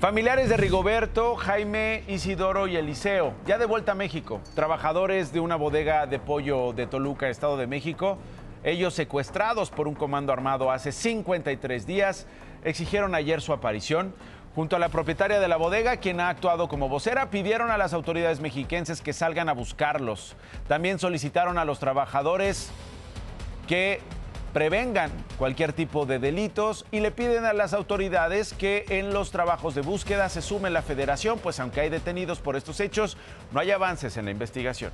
Familiares de Rigoberto, Jaime, Isidoro y Eliseo, ya de vuelta a México. Trabajadores de una bodega de pollo de Toluca, Estado de México, ellos secuestrados por un comando armado hace 53 días, exigieron ayer su aparición. Junto a la propietaria de la bodega, quien ha actuado como vocera, pidieron a las autoridades mexiquenses que salgan a buscarlos. También solicitaron a los trabajadores que prevengan cualquier tipo de delitos y le piden a las autoridades que en los trabajos de búsqueda se sume la federación, pues aunque hay detenidos por estos hechos, no hay avances en la investigación.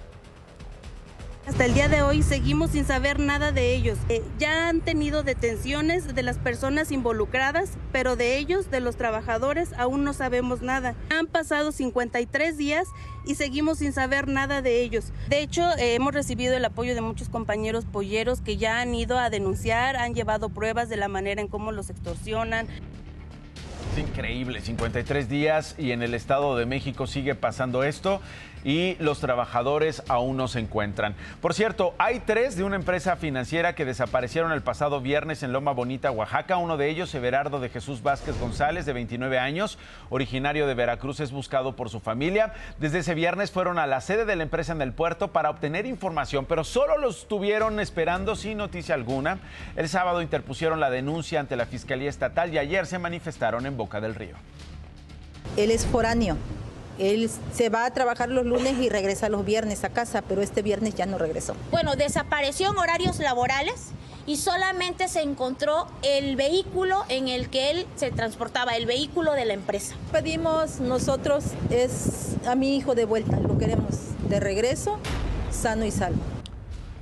Hasta el día de hoy seguimos sin saber nada de ellos. Eh, ya han tenido detenciones de las personas involucradas, pero de ellos, de los trabajadores, aún no sabemos nada. Han pasado 53 días y seguimos sin saber nada de ellos. De hecho, eh, hemos recibido el apoyo de muchos compañeros polleros que ya han ido a denunciar, han llevado pruebas de la manera en cómo los extorsionan. Es increíble, 53 días y en el Estado de México sigue pasando esto y los trabajadores aún no se encuentran. Por cierto, hay tres de una empresa financiera que desaparecieron el pasado viernes en Loma Bonita, Oaxaca. Uno de ellos, Everardo de Jesús Vázquez González, de 29 años, originario de Veracruz, es buscado por su familia. Desde ese viernes fueron a la sede de la empresa en el puerto para obtener información, pero solo los estuvieron esperando sin noticia alguna. El sábado interpusieron la denuncia ante la Fiscalía Estatal y ayer se manifestaron en Boca del Río. Él es foráneo. Él se va a trabajar los lunes y regresa los viernes a casa, pero este viernes ya no regresó. Bueno, desapareció en horarios laborales y solamente se encontró el vehículo en el que él se transportaba, el vehículo de la empresa. Pedimos nosotros es a mi hijo de vuelta, lo queremos de regreso, sano y salvo.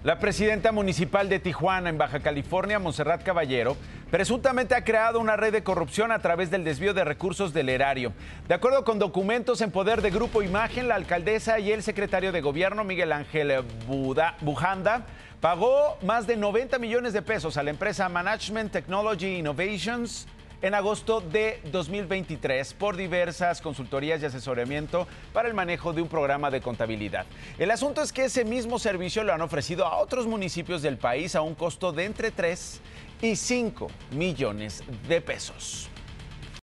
La presidenta municipal de Tijuana, en Baja California, Monserrat Caballero, presuntamente ha creado una red de corrupción a través del desvío de recursos del erario. De acuerdo con documentos en poder de Grupo Imagen, la alcaldesa y el secretario de gobierno, Miguel Ángel Bujanda, pagó más de 90 millones de pesos a la empresa Management Technology Innovations en agosto de 2023 por diversas consultorías y asesoramiento para el manejo de un programa de contabilidad. El asunto es que ese mismo servicio lo han ofrecido a otros municipios del país a un costo de entre 3 y 5 millones de pesos.